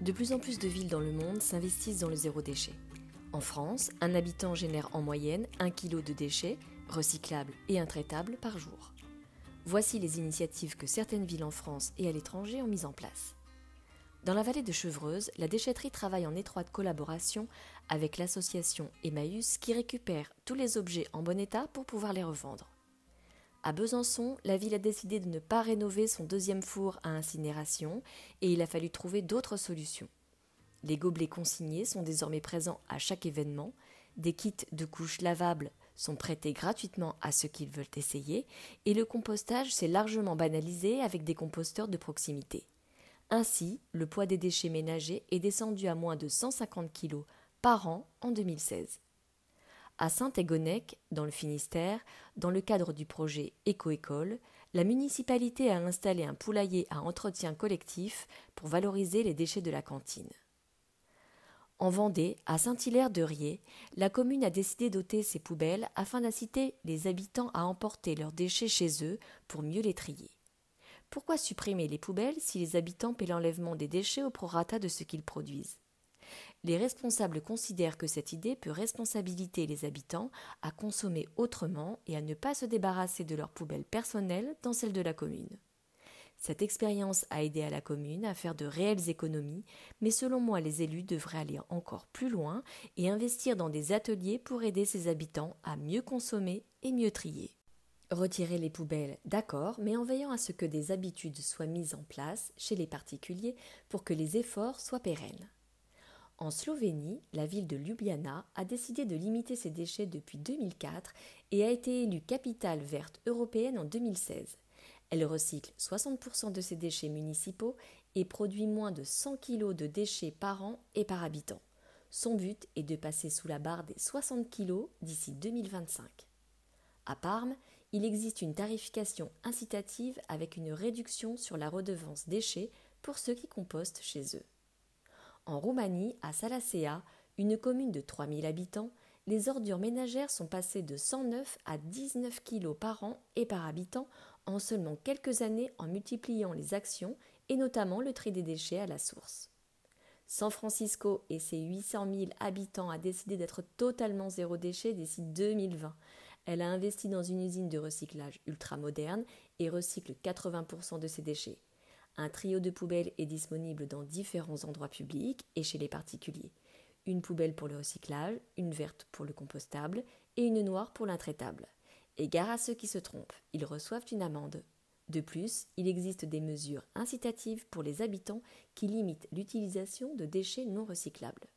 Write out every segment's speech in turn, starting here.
De plus en plus de villes dans le monde s'investissent dans le zéro déchet. En France, un habitant génère en moyenne 1 kg de déchets, recyclables et intraitables, par jour. Voici les initiatives que certaines villes en France et à l'étranger ont mises en place. Dans la vallée de Chevreuse, la déchetterie travaille en étroite collaboration avec l'association Emmaüs qui récupère tous les objets en bon état pour pouvoir les revendre. À Besançon, la ville a décidé de ne pas rénover son deuxième four à incinération et il a fallu trouver d'autres solutions. Les gobelets consignés sont désormais présents à chaque événement, des kits de couches lavables sont prêtés gratuitement à ceux qui veulent essayer, et le compostage s'est largement banalisé avec des composteurs de proximité. Ainsi, le poids des déchets ménagers est descendu à moins de 150 kg par an en 2016. À Saint-Égonec, dans le Finistère, dans le cadre du projet Éco-école, la municipalité a installé un poulailler à entretien collectif pour valoriser les déchets de la cantine. En Vendée, à Saint-Hilaire-de-Riez, la commune a décidé d'ôter ses poubelles afin d'inciter les habitants à emporter leurs déchets chez eux pour mieux les trier. Pourquoi supprimer les poubelles si les habitants paient l'enlèvement des déchets au prorata de ce qu'ils produisent? Les responsables considèrent que cette idée peut responsabiliser les habitants à consommer autrement et à ne pas se débarrasser de leurs poubelles personnelles dans celles de la commune. Cette expérience a aidé à la commune à faire de réelles économies, mais selon moi les élus devraient aller encore plus loin et investir dans des ateliers pour aider ses habitants à mieux consommer et mieux trier. Retirer les poubelles, d'accord, mais en veillant à ce que des habitudes soient mises en place chez les particuliers pour que les efforts soient pérennes. En Slovénie, la ville de Ljubljana a décidé de limiter ses déchets depuis 2004 et a été élue capitale verte européenne en 2016. Elle recycle 60% de ses déchets municipaux et produit moins de 100 kg de déchets par an et par habitant. Son but est de passer sous la barre des 60 kg d'ici 2025. À Parme, il existe une tarification incitative avec une réduction sur la redevance déchets pour ceux qui compostent chez eux. En Roumanie, à Salasea, une commune de 3000 habitants, les ordures ménagères sont passées de 109 à 19 kg par an et par habitant en seulement quelques années en multipliant les actions et notamment le tri des déchets à la source. San Francisco et ses 800 000 habitants a décidé d'être totalement zéro déchet d'ici 2020. Elle a investi dans une usine de recyclage ultra moderne et recycle 80% de ses déchets. Un trio de poubelles est disponible dans différents endroits publics et chez les particuliers. Une poubelle pour le recyclage, une verte pour le compostable et une noire pour l'intraitable. Et gare à ceux qui se trompent, ils reçoivent une amende. De plus, il existe des mesures incitatives pour les habitants qui limitent l'utilisation de déchets non recyclables.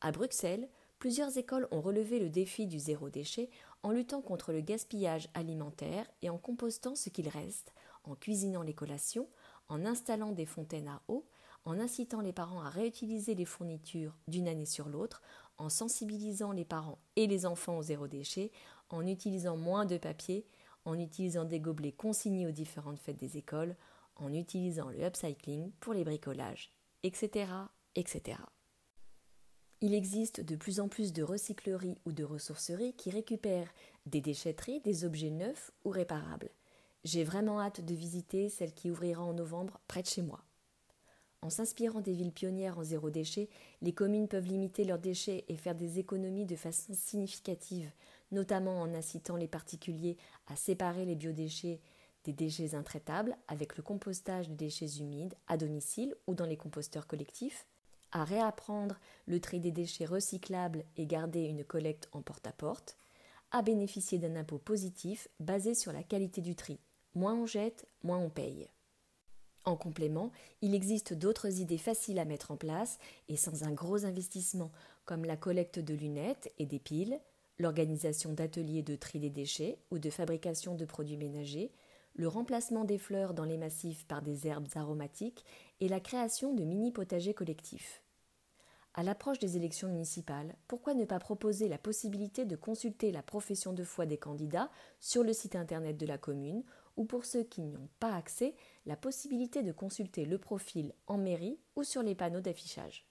À Bruxelles, plusieurs écoles ont relevé le défi du zéro déchet en luttant contre le gaspillage alimentaire et en compostant ce qu'il reste, en cuisinant les collations, en installant des fontaines à eau, en incitant les parents à réutiliser les fournitures d'une année sur l'autre, en sensibilisant les parents et les enfants au zéro déchet, en utilisant moins de papier, en utilisant des gobelets consignés aux différentes fêtes des écoles, en utilisant le upcycling pour les bricolages, etc., etc. Il existe de plus en plus de recycleries ou de ressourceries qui récupèrent des déchetteries des objets neufs ou réparables. J'ai vraiment hâte de visiter celle qui ouvrira en novembre près de chez moi. En s'inspirant des villes pionnières en zéro déchet, les communes peuvent limiter leurs déchets et faire des économies de façon significative, notamment en incitant les particuliers à séparer les biodéchets des déchets intraitables avec le compostage de déchets humides à domicile ou dans les composteurs collectifs, à réapprendre le tri des déchets recyclables et garder une collecte en porte-à-porte, -à, à bénéficier d'un impôt positif basé sur la qualité du tri, Moins on jette, moins on paye. En complément, il existe d'autres idées faciles à mettre en place et sans un gros investissement, comme la collecte de lunettes et des piles, l'organisation d'ateliers de tri des déchets ou de fabrication de produits ménagers, le remplacement des fleurs dans les massifs par des herbes aromatiques et la création de mini-potagers collectifs. À l'approche des élections municipales, pourquoi ne pas proposer la possibilité de consulter la profession de foi des candidats sur le site internet de la commune ou pour ceux qui n'y ont pas accès, la possibilité de consulter le profil en mairie ou sur les panneaux d'affichage.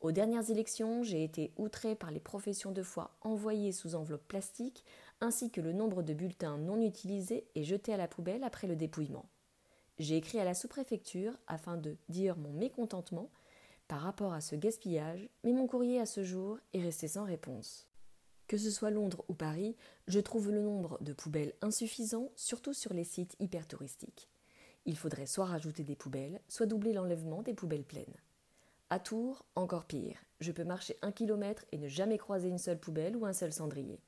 Aux dernières élections, j'ai été outré par les professions de foi envoyées sous enveloppe plastique ainsi que le nombre de bulletins non utilisés et jetés à la poubelle après le dépouillement. J'ai écrit à la sous-préfecture afin de dire mon mécontentement par rapport à ce gaspillage, mais mon courrier à ce jour est resté sans réponse. Que ce soit Londres ou Paris, je trouve le nombre de poubelles insuffisant, surtout sur les sites hyper touristiques. Il faudrait soit rajouter des poubelles, soit doubler l'enlèvement des poubelles pleines. À Tours, encore pire. Je peux marcher un kilomètre et ne jamais croiser une seule poubelle ou un seul cendrier.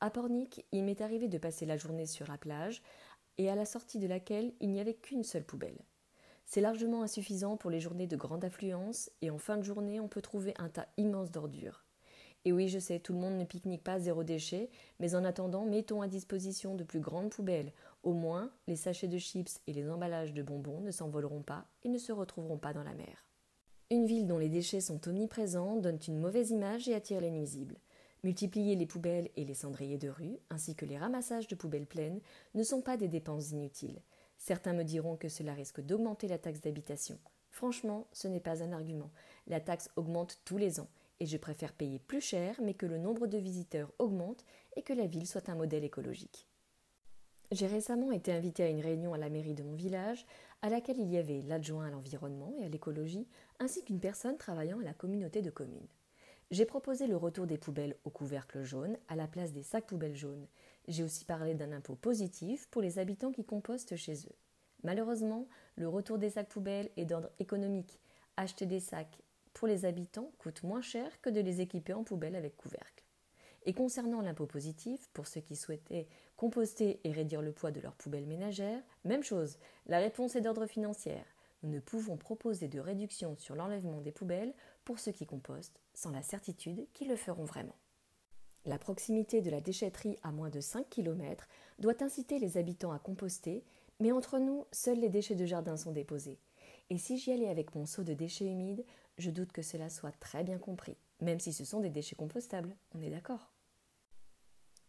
À Pornic, il m'est arrivé de passer la journée sur la plage et à la sortie de laquelle il n'y avait qu'une seule poubelle. C'est largement insuffisant pour les journées de grande affluence et en fin de journée, on peut trouver un tas immense d'ordures. Et oui, je sais, tout le monde ne pique-nique pas zéro déchet, mais en attendant, mettons à disposition de plus grandes poubelles. Au moins, les sachets de chips et les emballages de bonbons ne s'envoleront pas et ne se retrouveront pas dans la mer. Une ville dont les déchets sont omniprésents donne une mauvaise image et attire les nuisibles. Multiplier les poubelles et les cendriers de rue, ainsi que les ramassages de poubelles pleines, ne sont pas des dépenses inutiles. Certains me diront que cela risque d'augmenter la taxe d'habitation. Franchement, ce n'est pas un argument. La taxe augmente tous les ans, et je préfère payer plus cher, mais que le nombre de visiteurs augmente et que la ville soit un modèle écologique. J'ai récemment été invitée à une réunion à la mairie de mon village, à laquelle il y avait l'adjoint à l'environnement et à l'écologie, ainsi qu'une personne travaillant à la communauté de communes. J'ai proposé le retour des poubelles au couvercle jaune à la place des sacs poubelles jaunes, j'ai aussi parlé d'un impôt positif pour les habitants qui compostent chez eux. Malheureusement, le retour des sacs poubelles est d'ordre économique. Acheter des sacs pour les habitants coûte moins cher que de les équiper en poubelle avec couvercle. Et concernant l'impôt positif, pour ceux qui souhaitaient composter et réduire le poids de leurs poubelles ménagères, même chose, la réponse est d'ordre financier. Nous ne pouvons proposer de réduction sur l'enlèvement des poubelles pour ceux qui compostent, sans la certitude qu'ils le feront vraiment. La proximité de la déchetterie à moins de 5 km doit inciter les habitants à composter, mais entre nous, seuls les déchets de jardin sont déposés. Et si j'y allais avec mon seau de déchets humides, je doute que cela soit très bien compris, même si ce sont des déchets compostables, on est d'accord.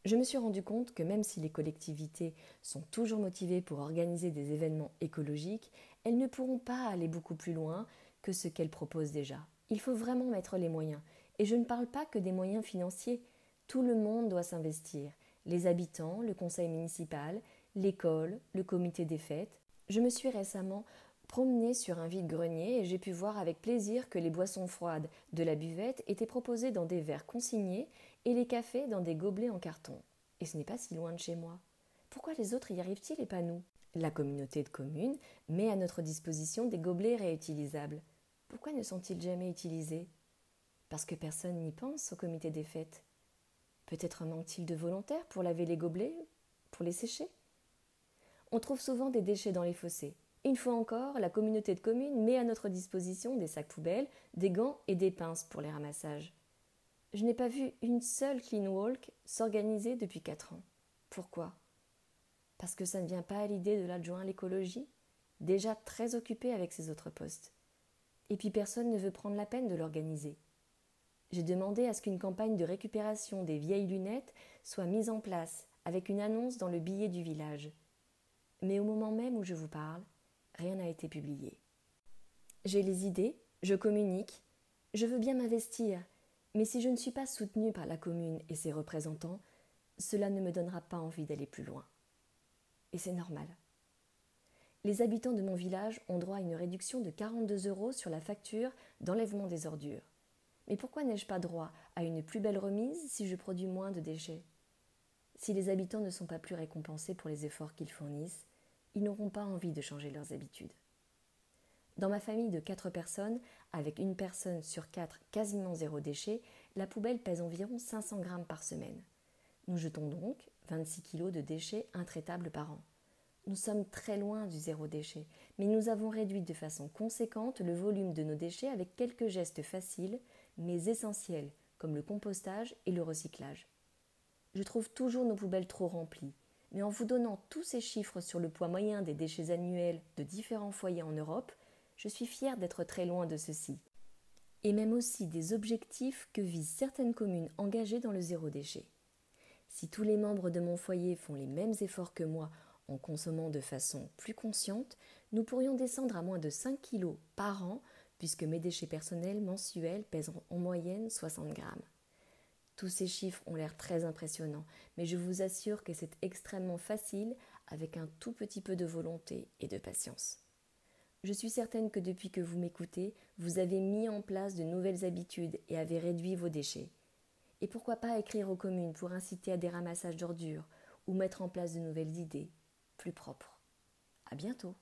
Je me suis rendu compte que même si les collectivités sont toujours motivées pour organiser des événements écologiques, elles ne pourront pas aller beaucoup plus loin que ce qu'elles proposent déjà. Il faut vraiment mettre les moyens. Et je ne parle pas que des moyens financiers. Tout le monde doit s'investir. Les habitants, le conseil municipal, l'école, le comité des fêtes. Je me suis récemment promenée sur un vide-grenier et j'ai pu voir avec plaisir que les boissons froides de la buvette étaient proposées dans des verres consignés et les cafés dans des gobelets en carton. Et ce n'est pas si loin de chez moi. Pourquoi les autres y arrivent-ils et pas nous? La communauté de communes met à notre disposition des gobelets réutilisables. Pourquoi ne sont-ils jamais utilisés? Parce que personne n'y pense au comité des fêtes. Peut-être manque-t-il de volontaires pour laver les gobelets, pour les sécher? On trouve souvent des déchets dans les fossés. Une fois encore, la communauté de communes met à notre disposition des sacs poubelles, des gants et des pinces pour les ramassages. Je n'ai pas vu une seule clean walk s'organiser depuis quatre ans. Pourquoi? Parce que ça ne vient pas à l'idée de l'adjoint à l'écologie, déjà très occupé avec ses autres postes. Et puis personne ne veut prendre la peine de l'organiser. J'ai demandé à ce qu'une campagne de récupération des vieilles lunettes soit mise en place avec une annonce dans le billet du village. Mais au moment même où je vous parle, rien n'a été publié. J'ai les idées, je communique, je veux bien m'investir, mais si je ne suis pas soutenue par la commune et ses représentants, cela ne me donnera pas envie d'aller plus loin. Et c'est normal. Les habitants de mon village ont droit à une réduction de 42 euros sur la facture d'enlèvement des ordures. Mais pourquoi n'ai-je pas droit à une plus belle remise si je produis moins de déchets? Si les habitants ne sont pas plus récompensés pour les efforts qu'ils fournissent, ils n'auront pas envie de changer leurs habitudes. Dans ma famille de quatre personnes, avec une personne sur quatre quasiment zéro déchet, la poubelle pèse environ 500 grammes par semaine. Nous jetons donc 26 kilos de déchets intraitables par an. Nous sommes très loin du zéro déchet, mais nous avons réduit de façon conséquente le volume de nos déchets avec quelques gestes faciles mais essentiels, comme le compostage et le recyclage. Je trouve toujours nos poubelles trop remplies. Mais en vous donnant tous ces chiffres sur le poids moyen des déchets annuels de différents foyers en Europe, je suis fière d'être très loin de ceci. Et même aussi des objectifs que visent certaines communes engagées dans le zéro déchet. Si tous les membres de mon foyer font les mêmes efforts que moi en consommant de façon plus consciente, nous pourrions descendre à moins de 5 kg par an puisque mes déchets personnels mensuels pèsent en moyenne 60 grammes. Tous ces chiffres ont l'air très impressionnants, mais je vous assure que c'est extrêmement facile avec un tout petit peu de volonté et de patience. Je suis certaine que depuis que vous m'écoutez, vous avez mis en place de nouvelles habitudes et avez réduit vos déchets. Et pourquoi pas écrire aux communes pour inciter à des ramassages d'ordures ou mettre en place de nouvelles idées plus propres. À bientôt!